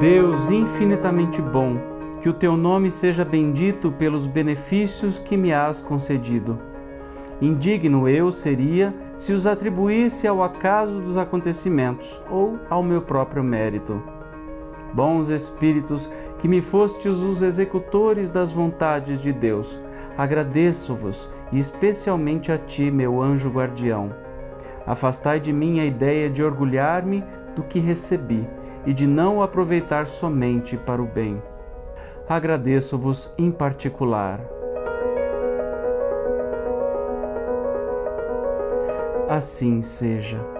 Deus infinitamente bom, que o teu nome seja bendito pelos benefícios que me has concedido. Indigno eu seria se os atribuísse ao acaso dos acontecimentos ou ao meu próprio mérito. Bons Espíritos, que me fostes os executores das vontades de Deus, agradeço-vos e especialmente a ti, meu anjo guardião. Afastai de mim a ideia de orgulhar-me do que recebi e de não o aproveitar somente para o bem. Agradeço-vos em particular. Assim seja.